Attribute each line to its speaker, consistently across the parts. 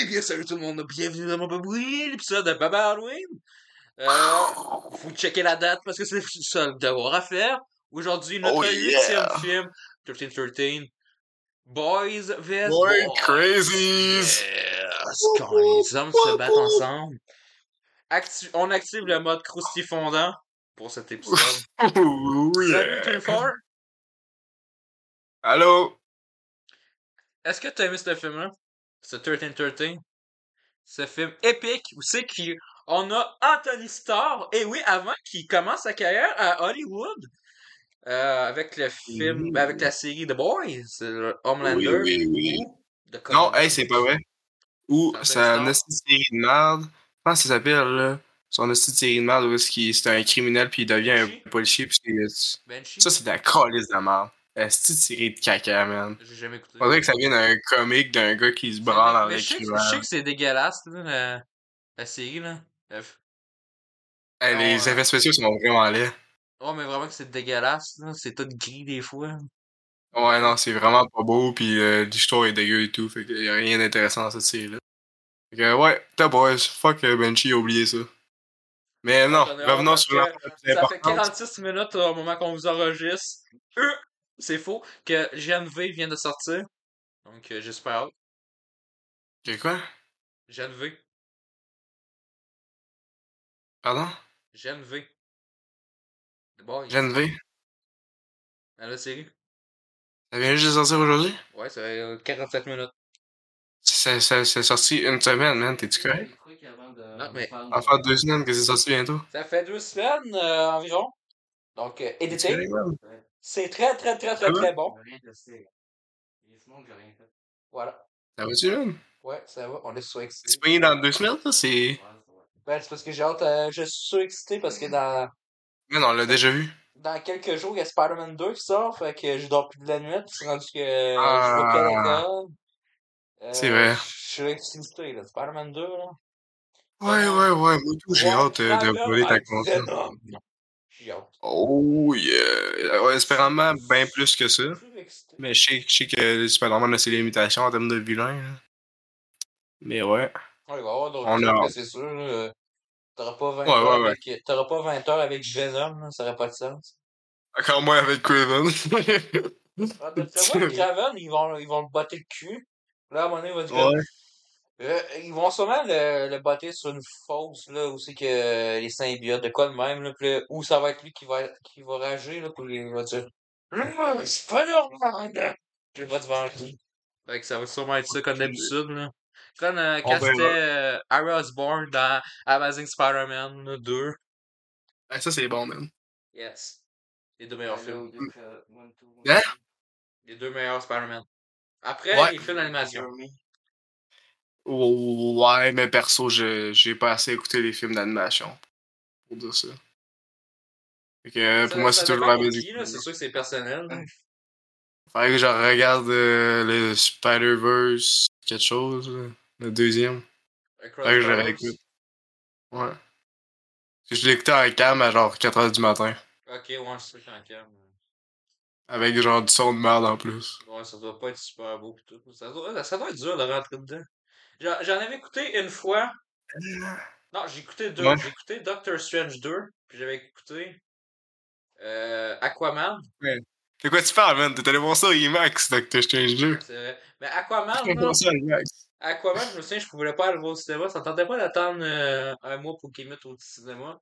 Speaker 1: Eh bien, salut tout le monde, bienvenue dans mon babouille, l'épisode de Baba Halloween. Euh, faut checker la date parce que c'est le devoir à faire. Aujourd'hui, notre
Speaker 2: Oh, yeah.
Speaker 1: film, 1313. Boys vs.
Speaker 2: Boy
Speaker 1: Boys.
Speaker 2: crazies!
Speaker 1: Yes, quand les hommes se battent ensemble. Actu- on active le mode croustillant fondant pour cet épisode.
Speaker 2: Oh,
Speaker 1: Salut,
Speaker 2: yeah.
Speaker 1: Twin Four.
Speaker 2: Allô?
Speaker 1: Est-ce que tu as aimé ce film-là? Ce 1313? Ce film épique où c'est qu'on a Anthony Starr, et oui, avant qu'il commence sa carrière à Hollywood, euh, avec le film, avec la série The Boys, euh, Homelander,
Speaker 2: Oui, oui, oui. Non, hey, c'est pas vrai. Ou de série de merde. Comment ça s'appelle, là? Son esti de série de merde où c'est un criminel puis il devient un policier puis? Ça, c'est de la calice de merde. De série de caca, man.
Speaker 1: J'ai jamais écouté.
Speaker 2: Faudrait que ça vienne d'un comique d'un gars qui se branle en
Speaker 1: mais je je sais que c'est dégueulasse, là, la, la série, là.
Speaker 2: Hey,
Speaker 1: non,
Speaker 2: les
Speaker 1: euh,
Speaker 2: effets spéciaux sont vraiment laids.
Speaker 1: Oh, mais vraiment que c'est dégueulasse, là. C'est tout gris des fois.
Speaker 2: Ouais, non, c'est vraiment pas beau, puis euh, l'histoire est dégueu et tout, fait qu'il y a rien d'intéressant dans cette série-là. Fait que, ouais, The Boys, fuck euh, Benchy, oublié ça. Mais non, revenons sur la
Speaker 1: Ça fait 46 minutes au moment qu'on vous enregistre. Euh, c'est faux. Que GNV vient de sortir. Donc, euh, j'espère.
Speaker 2: Que quoi?
Speaker 1: GNV.
Speaker 2: Pardon?
Speaker 1: GNV. The Boys.
Speaker 2: Gen V?
Speaker 1: Dans la série.
Speaker 2: Ça vient juste de sortir aujourd'hui?
Speaker 1: Ouais, ça fait euh, 47 minutes.
Speaker 2: C'est c'est- c'est sorti une semaine, man, t'es-tu correct?
Speaker 1: Non, mais-
Speaker 2: En faire deux semaines que c'est sorti bientôt.
Speaker 1: Ça fait deux semaines euh, environ. Donc, euh, édité. C'est très, très, très, très,
Speaker 2: Ah
Speaker 1: très bon. Voilà.
Speaker 2: Ça va-tu, man?
Speaker 1: Ouais, ça va. On est
Speaker 2: C'est
Speaker 1: surexcité.
Speaker 2: payé dans deux semaines, ça? C'est.
Speaker 1: Ben, c'est parce que j'ai hâte. euh, je suis surexcité parce que dans.
Speaker 2: Man, on l'a déjà vu.
Speaker 1: dans quelques jours, il y a Spider-Man 2 qui sort, fait que je dors plus de la nuit, c'est rendu que euh,
Speaker 2: Ah.
Speaker 1: je vais plus à l'école. Euh,
Speaker 2: C'est vrai.
Speaker 1: Je suis excité, là. Spider-man 2, là.
Speaker 2: Ouais, ouais, ouais, moi tout, j'ai hâte euh, de voler ta console. Oh, yeah! Ouais, espérément bien plus que ça. Mais je sais, je sais que Spider-Man a ses limitations en termes de vilain. là. Mais ouais.
Speaker 1: Ouais, il va y avoir d'autres
Speaker 2: On
Speaker 1: trucs,
Speaker 2: a
Speaker 1: là,
Speaker 2: hâte.
Speaker 1: c'est sûr. là. T'auras pas 20
Speaker 2: Ouais,
Speaker 1: heures
Speaker 2: ouais, ouais.
Speaker 1: avec... T'auras pas 20 heures avec Venom, là, ça aurait pas de sens.
Speaker 2: Encore moins avec Craven.
Speaker 1: Ah, moi, Craven, ils vont, ils vont le botter le cul. Là, à un moment donné, il va dire... Euh, ils vont sûrement le, le botter sur une fosse, là, où c'est que euh, les symbiotes, de quoi de même, là, puis là, où ça va être lui qui va, qui va rager, là, pour les, va dire, c'est pas normal, là. Puis il va te venger. Fait que ça va sûrement être ça, comme d'habitude, là. Comme euh,
Speaker 2: On
Speaker 1: quand
Speaker 2: verra.
Speaker 1: c'était euh, Harry Osborn dans Amazing Spider-Man là, 2.
Speaker 2: Ah, ça, c'est bon, man.
Speaker 1: Yes. Les deux meilleurs films.
Speaker 2: Hein?
Speaker 1: Les deux meilleurs Spider-Man. Après,
Speaker 2: Ouais.
Speaker 1: les films d'animation.
Speaker 2: Ouais, mais perso, je j'ai pas assez écouté les films d'animation pour dire ça. Fait que euh, pour moi, c'est toujours la musique.
Speaker 1: C'est sûr que c'est personnel. là.
Speaker 2: Faudrait que je regarde euh, le Spider-Verse, quelque chose, là. le deuxième. Faudrait que je réécoute. Ouais. Je écouté en cam à genre 4h du matin.
Speaker 1: Ok, ouais, c'est ça qu'en cam.
Speaker 2: Avec genre du son de merde en plus.
Speaker 1: Ouais, ça doit pas être super beau pis tout. Ça doit, ça doit être dur de rentrer dedans. J'en avais écouté une fois. Non, j'ai écouté deux.
Speaker 2: Ouais.
Speaker 1: J'ai écouté Doctor Strange 2, puis j'avais écouté euh, Aquaman.
Speaker 2: De quoi tu parles, man? T'es allé voir ça au IMAX, Doctor Strange 2.
Speaker 1: C'est vrai. Mais Aquaman,
Speaker 2: ça IMAX.
Speaker 1: Aquaman, je me souviens, je pouvais pas aller voir au cinéma. Ça tentait pas d'attendre euh, un mois pour qu'ils mettent au cinéma.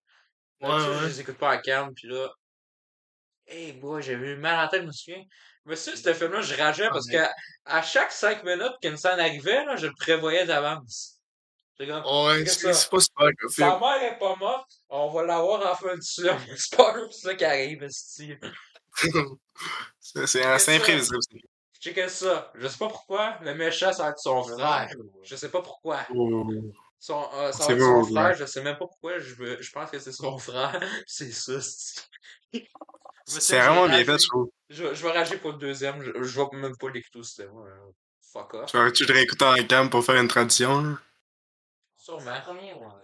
Speaker 1: Là,
Speaker 2: Ouais, ouais.
Speaker 1: Je les écoute pas à Cannes, puis là. Hey, boy, j'avais eu mal à la tête, je me souviens. Mais ça, ce film-là, je rageais parce
Speaker 2: Ouais.
Speaker 1: que à chaque 5 minutes qu'une scène arrivait, là, je le prévoyais d'avance. C'est comme,
Speaker 2: Ouais,
Speaker 1: Qu'est-ce
Speaker 2: c'est pas super comme
Speaker 1: sa mère est pas morte, on va l'avoir en fin de film. C'est pas ça qui arrive, esti.
Speaker 2: C'est imprévisible. ça.
Speaker 1: Checkez ça. Je sais pas pourquoi, le méchant, ça va être son frère. Je sais pas pourquoi.
Speaker 2: Oh.
Speaker 1: Son, euh, ça va
Speaker 2: C'est
Speaker 1: être son frère,
Speaker 2: ouais.
Speaker 1: je sais même pas pourquoi, je, veux- je pense que c'est son frère. C'est ça,
Speaker 2: C'est vraiment bien fait, je trouve.
Speaker 1: Je, je vais rager pour le deuxième, je, je vais même pas l'écouter au cinéma. hein. Fuck off.
Speaker 2: Tu vas tu le réécouter en cam pour faire une tradition, là?
Speaker 1: Sûrement.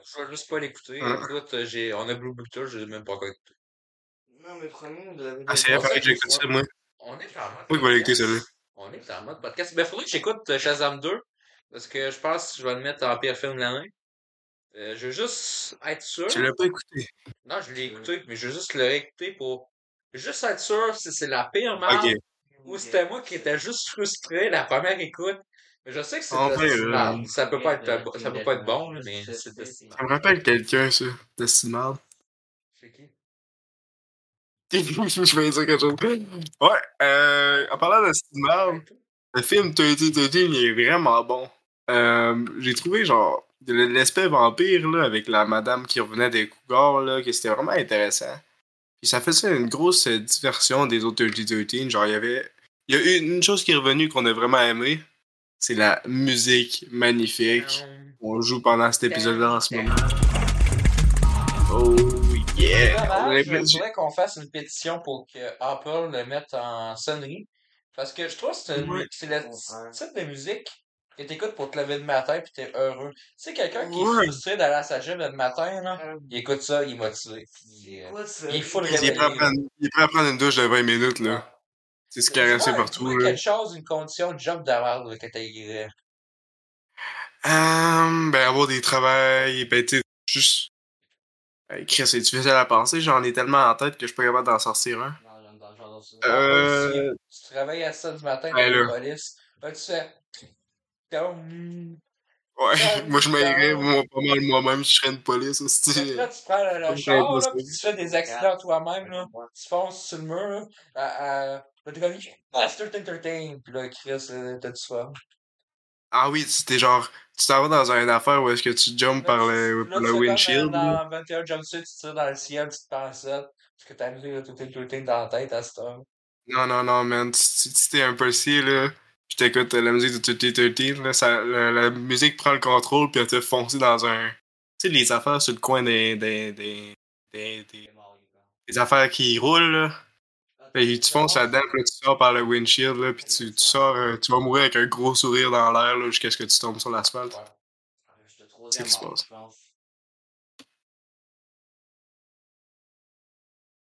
Speaker 1: Je vais juste pas l'écouter.
Speaker 2: Ouais.
Speaker 1: Écoute, j'ai, on a Blue Picture, je l'ai même pas encore écouté.
Speaker 3: Non, mais premier, on l'avait
Speaker 2: Ah, c'est vrai, que j'écoute ça, moi.
Speaker 1: On est en mode
Speaker 2: Moi, je vais l'écouter.
Speaker 1: On est en mode podcast. Ben, faudrait que j'écoute euh, Shazam 2. Parce que je pense que je vais le mettre en pire film de l'année. Euh, je veux juste être sûr.
Speaker 2: Tu l'as pas écouté.
Speaker 1: Non, je l'ai écouté, mais je veux juste le réécouter pour juste être sûr si c'est la pire merde
Speaker 2: Ok.
Speaker 1: ou c'était moi qui étais juste frustré la première écoute. Mais je sais que c'est
Speaker 2: En
Speaker 1: de
Speaker 2: vrai,
Speaker 1: la
Speaker 2: euh,
Speaker 1: merde. Ça peut pas être, bo- ça peut pas être bon, là, mais c'est de
Speaker 2: Ça me rappelle quelqu'un, ça. De Stimard.
Speaker 1: C'est qui?
Speaker 2: je vais dire quelque chose. Ouais, euh, en parlant de Stimard, le film 3013 il est vraiment bon. Euh, j'ai trouvé, genre, de l'aspect vampire, là, avec la madame qui revenait des cougars, là, que c'était vraiment intéressant. Puis ça faisait une grosse euh, diversion des autres 3013. Genre, il y avait. Il y a eu une chose qui est revenue qu'on a vraiment aimé. C'est la musique magnifique. On joue pendant cet épisode-là en ce moment. Oh yeah!
Speaker 1: Je voudrais qu'on fasse une pétition pour que Apple le mette en sonnerie. Parce que je trouve que c'est une-
Speaker 2: Ouais.
Speaker 1: c'est le type de musique que t'écoutes pour te lever le matin pis t'es heureux. Tu sais, quelqu'un qui est frustré d'aller à sa gym le matin, là, il écoute ça, il est motivé. Il est,
Speaker 3: ça?
Speaker 1: il est full
Speaker 2: Il est, prêt à prendre, il est prêt à prendre une douche de 20 minutes, là. C'est se caresser
Speaker 1: Ouais,
Speaker 2: partout, là.
Speaker 1: quelque chose, une condition de job merde que t'as
Speaker 2: Euh, ben, avoir des travails, ben, tu sais, juste. Hey, Chris, c'est difficile à penser, j'en ai tellement en tête que je suis pas capable d'en sortir un. Euh.
Speaker 1: Tu travailles à 7 du matin
Speaker 2: Ben
Speaker 1: dans
Speaker 2: là.
Speaker 1: la police. Là, tu fais.
Speaker 2: Ouais, moi je m'aiderais
Speaker 1: putain.
Speaker 2: moi, pas mal moi-même si je serais une police aussi.
Speaker 1: Que Là, tu prends le, le char, là, tu fais des accidents toi-même, là. Tu fonces sur le mur, là. À, à, là, t'es comme, Master Entertain. Pis là, Chris, euh, t'as du fun.
Speaker 2: Ah oui, c'était genre, tu t'en vas dans une affaire où est-ce que tu jumps par le,
Speaker 1: Là, tu
Speaker 2: le
Speaker 1: euh,
Speaker 2: windshield. là.
Speaker 1: Dans 21 Jump Street, tu tires dans le ciel, tu te penses ça. Parce que t'as mis là, tout Entertain dans la tête à cette heure.
Speaker 2: Non, non, non, man, si si t'es un policier, là, pis t'écoutes euh, la musique de 2013, là, ça, la, la musique prend le contrôle pis elle te foncer dans un... Tu sais, les affaires sur le coin des... des, des, des, des, des affaires qui roulent, là. Et tu fonces là-dedans, là, tu sors par le windshield, là, pis tu, tu sors, euh, tu vas mourir avec un gros sourire dans l'air, là, jusqu'à ce que tu tombes sur l'asphalte. C'est ce qui se passe.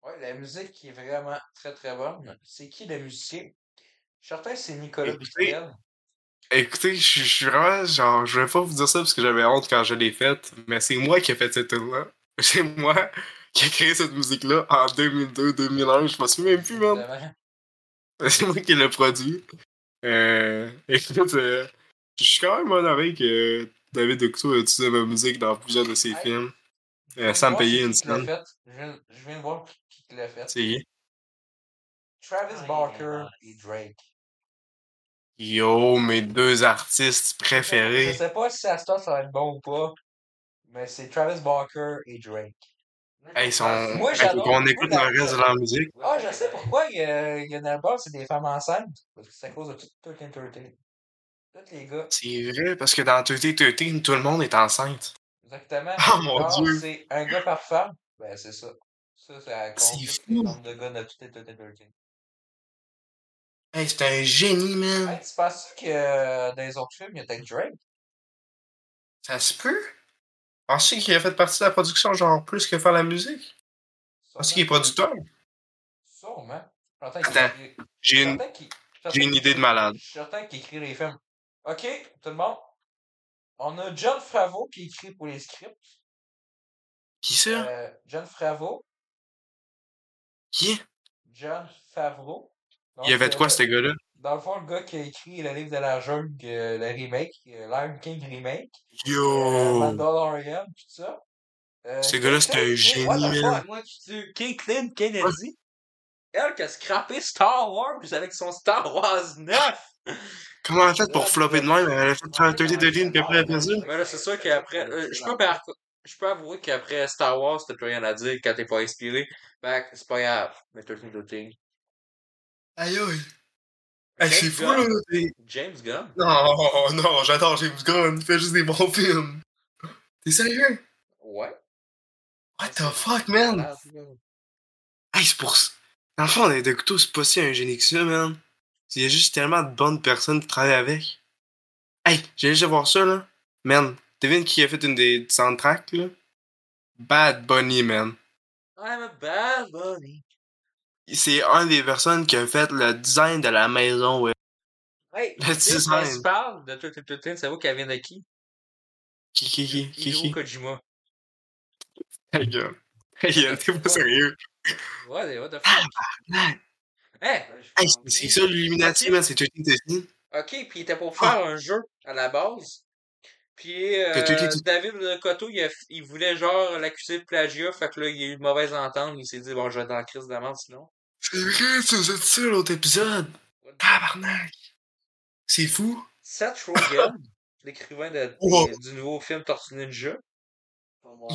Speaker 1: Ouais, la musique est vraiment très très bonne. C'est qui le musicien? Je suis certain que c'est Nicolas
Speaker 2: Écoutez. Écoutez, je je suis vraiment, genre, je vais pas vous dire ça parce que j'avais honte quand je l'ai faite, mais c'est moi qui ai fait cette tune-là. C'est moi qui ai créé cette musique-là en 2002-2001, je m'en souviens même plus, man. C'est moi qui l'ai produit. Euh, écoute, euh, je suis quand même honoré que David Octo a utilisé ma musique dans plusieurs de ses
Speaker 1: Hey.
Speaker 2: films, euh, sans me payer une
Speaker 1: fait. Je viens, je viens de voir qui, qui l'a fait.
Speaker 2: C'est
Speaker 1: Travis Barker et Drake.
Speaker 2: Yo, mes deux artistes
Speaker 1: Je
Speaker 2: préférés.
Speaker 1: sais pas si à ce temps ça va être bon ou pas, mais c'est Travis Barker et Drake.
Speaker 2: Hey, ils sont...
Speaker 1: Moi, Moi,
Speaker 2: écoute le reste de leur musique.
Speaker 1: Ah, je sais pourquoi il y a, il y a un album, c'est des femmes enceintes. Parce que c'est à cause de tout, tout Entertain. Tous les gars.
Speaker 2: C'est vrai, parce que dans 2013, tout le monde est enceinte.
Speaker 1: Exactement.
Speaker 2: Oh mon dieu!
Speaker 1: c'est un gars par femme. Ben, c'est ça. Ça, c'est à
Speaker 2: C'est
Speaker 1: cause de
Speaker 2: fou.
Speaker 1: le nombre de gars de tout Entertain.
Speaker 2: Hey, c'est un génie, man!
Speaker 1: Hey, tu penses que euh, dans les autres films, il y a peut-être Drake?
Speaker 2: Ça se peut? Penses-tu qu'il a fait partie de la production, genre, plus que faire la musique? Penses-tu qu'il est producteur?
Speaker 1: Sûrement.
Speaker 2: Attends, J'ai une, j'ai une idée de malade.
Speaker 1: Je suis certain qu'il écrit les films. Ok, tout le monde. On a John Favreau qui écrit pour les scripts.
Speaker 2: Qui ça?
Speaker 1: Euh, John Favreau.
Speaker 2: Qui?
Speaker 1: John Favreau. Donc,
Speaker 2: Il avait de quoi,
Speaker 1: euh,
Speaker 2: ce gars-là?
Speaker 1: Dans le fond, le gars qui a écrit le livre de la jungle, euh, le remake, euh, Lion King remake, euh,
Speaker 2: Yo!
Speaker 1: Mandalorian, tout ça. Euh,
Speaker 2: Ce gars-là, c'est un génie, man.
Speaker 1: moi, Kennedy, elle qui a scrappé Star Wars avec son Star Wars 9!
Speaker 2: Comment elle a fait pour flopper de même? Elle a fait faire 3013 puis après elle fait ça?
Speaker 1: Mais là, c'est sûr qu'après, euh, je peux, par- je peux avouer qu'après Star Wars, t'as plus rien à dire quand t'es pas inspiré. Fait que c'est pas grave. Mais t'as le King.
Speaker 2: Aïe aïe! Hey, c'est
Speaker 1: James
Speaker 2: fou, là!
Speaker 1: James Gunn?
Speaker 2: Non, non, j'adore James Gunn, il fait juste des bons films. T'es sérieux?
Speaker 1: Ouais.
Speaker 2: What the fuck, man? Hey, c'est pour ça. Dans le fond, de couteau, c'est pas si un génie que ça, man. Il y a juste tellement de bonnes personnes qui travaillent avec. Hey, j'ai déjà voir ça, là. Man, devine qui a fait une des soundtracks, là? Bad Bunny, man.
Speaker 1: I'm a bad bunny.
Speaker 2: C'est un des personnes qui a fait le design de la maison, ouais.
Speaker 1: Hey,
Speaker 2: Le design.
Speaker 1: principale de Turtle Turtle, c'est vous qu'elle vient de qui?
Speaker 2: Qui, qui, qui, qui, qui?
Speaker 1: Kojima.
Speaker 2: Ta gueule. Ta gueule, t'es pas sérieux.
Speaker 1: Ouais, what the fuck?
Speaker 2: Man.
Speaker 1: Hein?
Speaker 2: Hey, c'est- c'est ça l'Illuminati, man, c'est Turtle Turtle.
Speaker 1: Ok, puis il était pour faire un jeu à la base. Puis euh,
Speaker 2: tu- tu-
Speaker 1: David Cotto, il, voulait genre l'accuser de plagiat, fait que là, il a eu une mauvaise entente, il s'est dit, bon, je vais être dans la crise de la merde sinon.
Speaker 2: C'est vrai, tu nous as dit ça l'autre épisode?
Speaker 1: What the-
Speaker 2: Tabarnak. C'est fou.
Speaker 1: Seth Rogen, l'écrivain de,
Speaker 2: Oh.
Speaker 1: du nouveau film Tortue Ninja.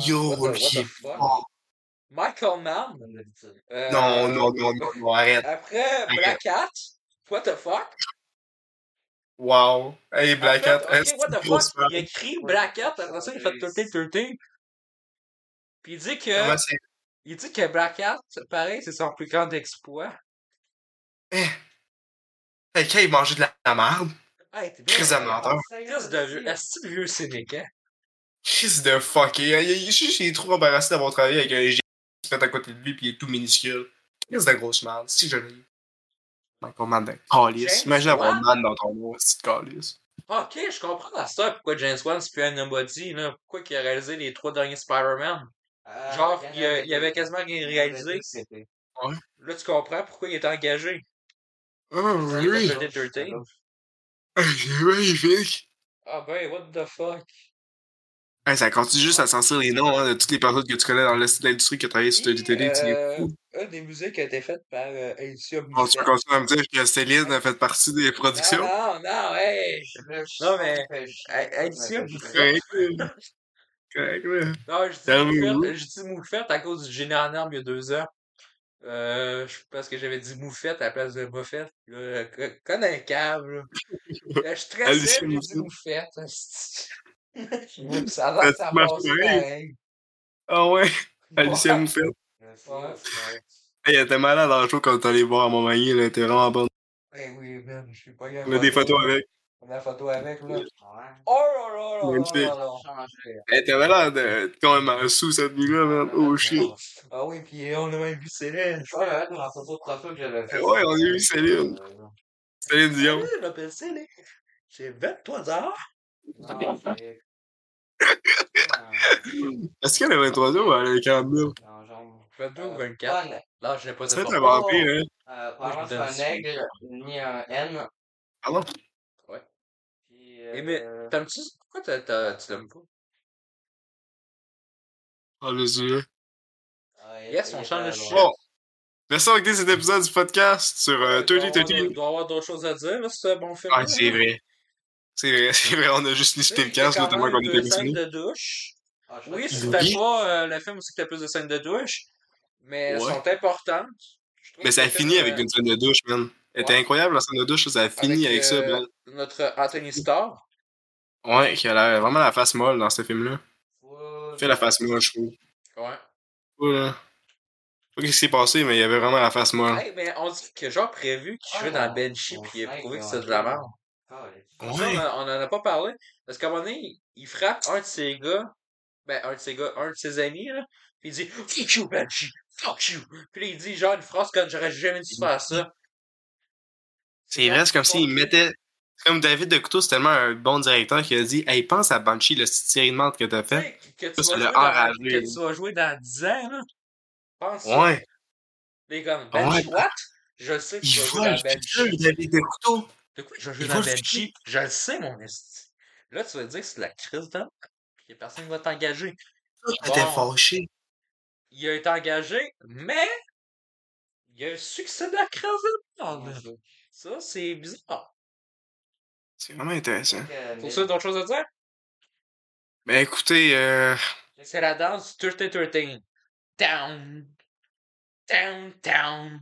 Speaker 2: Yo,
Speaker 1: What the- what the. Michael Mann. euh,
Speaker 2: Non, non, non, non, non, arrête.
Speaker 1: Après Black Cat. What the fuck?
Speaker 2: Wow. Hey, Black
Speaker 1: En
Speaker 2: Hat,
Speaker 1: fait,
Speaker 2: est-ce
Speaker 1: ok, what the fuck? Il écrit Black Cat, après ça, il fait Turtle Turtle. Puis il dit que,
Speaker 2: Comment c'est?
Speaker 1: Il dit que Black Cat, pareil, c'est son plus grand exploit.
Speaker 2: Eh. Hey, quand il mangeait de la, la merde.
Speaker 1: Hey, t'es bien.
Speaker 2: Chris de menteur.
Speaker 1: Chris de vieux. Est-ce que vieux cynique, hein?
Speaker 2: Chris de fucké. Il, il est trop embarrassé d'avoir travaillé avec un génie qui se fait à côté de lui pis il est tout minuscule. Chris de grosse merde. Si je l'ai. Michael Mann de calice. Imagine avoir
Speaker 1: Wan?
Speaker 2: man dans ton nom, c'est calice.
Speaker 1: Ok, je comprends la star pourquoi James Wan c'est plus un nobody, là. Pourquoi il a réalisé les trois derniers Spider-Man? Genre, il, a- il avait quasiment rien réalisé. Là, tu comprends pourquoi il est engagé.
Speaker 2: Oh,
Speaker 1: Il
Speaker 2: oui. C'est magnifique.
Speaker 1: Ah ben, what the fuck?
Speaker 2: Hey, ça continue juste à censurer les noms hein, de toutes les personnes que tu connais dans l'industrie qui a travaillé sur télé. Es
Speaker 1: euh, une des musiques a été faite par euh, Alicia
Speaker 2: Bon, tu continuer à me dire que Céline a fait partie des productions?
Speaker 1: Non, non, non, hey! Non, mais, Alicia.
Speaker 2: Correct, là.
Speaker 1: Non, je dis moufette, à cause du génie en armes il y a deux ans. Euh, je pense que j'avais dit moufette à la place de moufette. Là, co- comme un câble, là. Je suis très
Speaker 2: Alicia
Speaker 1: j'ai dit
Speaker 2: Moufette.
Speaker 1: moufette. Ça a l'air que ça
Speaker 2: Ça
Speaker 1: passe
Speaker 2: pareil. Ah ouais, Alicia. Moufette.
Speaker 1: Ouais.
Speaker 2: Hey, elle était malade le show quand t'allais voir à Montmagny, elle était vraiment bonne.
Speaker 1: Eh oui, man, je suis pas
Speaker 2: On a des photos avec.
Speaker 1: On a la photo avec, là. Oh là là là là là.
Speaker 2: Elle était malade, euh, quand même sous cette nuit-là, man. Oh shit.
Speaker 1: Ah oui, pis on a même vu Céline.
Speaker 3: Ouais, ouais, dans la photo de profil que j'avais fait.
Speaker 2: Ouais, on a eu Céline. Céline Dion.
Speaker 1: Oui, je m'appelle Céline. J'ai 23 ans.
Speaker 3: Non, c'est-
Speaker 2: Est-ce qu'elle a 23 ans ou elle a 40 000?
Speaker 3: Non, genre.
Speaker 1: 22 ou
Speaker 3: Euh,
Speaker 1: 24.
Speaker 3: pas un-
Speaker 1: Là, je n'ai pas
Speaker 2: C'est
Speaker 1: de
Speaker 2: un
Speaker 1: forme.
Speaker 2: vampire, hein?
Speaker 3: Euh,
Speaker 1: je
Speaker 3: c'est un aigle, ni un N.
Speaker 2: Pardon?
Speaker 3: Puis,
Speaker 1: Eh, mais,
Speaker 3: euh,
Speaker 1: t'aimes-tu, pourquoi t'as- t'as- tu l'aimes pas?
Speaker 2: Ah, le Dieu.
Speaker 3: ah,
Speaker 1: Yes, on change de shit.
Speaker 2: Bon. Merci d'avoir écouté cet épisode du podcast sur euh,
Speaker 1: Il doit y
Speaker 2: 30
Speaker 1: avoir-
Speaker 2: 30.
Speaker 1: Il doit y avoir d'autres choses à dire, là, c'est un bon film.
Speaker 2: Ah, c'est vrai. C'est vrai, c'est vrai, on a juste listé le
Speaker 1: Il y a
Speaker 2: casque,
Speaker 1: quand
Speaker 2: notamment
Speaker 1: même
Speaker 2: qu'on était
Speaker 1: scènes de douche.
Speaker 3: Ah,
Speaker 1: Oui, c'était
Speaker 2: Oui.
Speaker 1: pas euh, le film aussi que t'as plus de scènes de douche, mais elles
Speaker 2: Ouais.
Speaker 1: sont importantes.
Speaker 2: Mais ça a
Speaker 1: le film,
Speaker 2: fini
Speaker 1: euh,
Speaker 2: avec une scène de douche, man. Elle était
Speaker 1: Ouais.
Speaker 2: incroyable, la scène de douche, ça a fini avec, ça,
Speaker 1: euh. Notre Anthony Starr.
Speaker 2: Ouais, qui a l'air vraiment la face molle dans ce film-là. Fait la face molle, je trouve.
Speaker 1: Ouais.
Speaker 2: Ouais. Je sais pas qu'est-ce qui s'est passé, mais il y avait vraiment la face molle.
Speaker 1: Hey, mais on dit que genre prévu qu'il jouait dans Banshee
Speaker 3: mon
Speaker 1: puis il a prouvé que
Speaker 3: a
Speaker 1: de la merde.
Speaker 3: Ouais.
Speaker 1: Ça, on,
Speaker 2: Ouais.
Speaker 1: a- on en a pas parlé. Parce qu'à un moment donné, il frappe un de ses gars, ben, un de ses gars, un de ses amis, là, puis il dit Fuck you, Banshee, fuck you. Puis là, il dit genre une phrase comme j'aurais jamais dû faire ça.
Speaker 2: C'est vrai, c'est comme s'il mettait. Comme David de Couteau, c'est tellement un bon directeur qui a dit Hey, pense à Banshee, le série de menthe que t'as fait.
Speaker 1: que tu, vas dans, que tu vas jouer dans 10 ans, là. Pense.
Speaker 2: Ouais.
Speaker 1: Les comme, Banshee,
Speaker 2: Ouais.
Speaker 1: what? Je sais que tu vas jouer dans Banshee.
Speaker 2: David de Couteau.
Speaker 1: De quoi je vais jouer
Speaker 2: Il
Speaker 1: dans Banshee? Je le sais, mon esti. Là, tu vas dire que c'est de la crise d'homme, puis personne va t'engager. Bon.
Speaker 2: fâché.
Speaker 1: Il a été engagé, mais il y a un succès de la crise d'homme. Ça, c'est bizarre.
Speaker 2: C'est vraiment intéressant.
Speaker 3: Euh,
Speaker 1: Pour ça, d'autres choses à dire?
Speaker 2: Ben écoutez, euh.
Speaker 1: C'est la danse du 13 13. Down, down, down,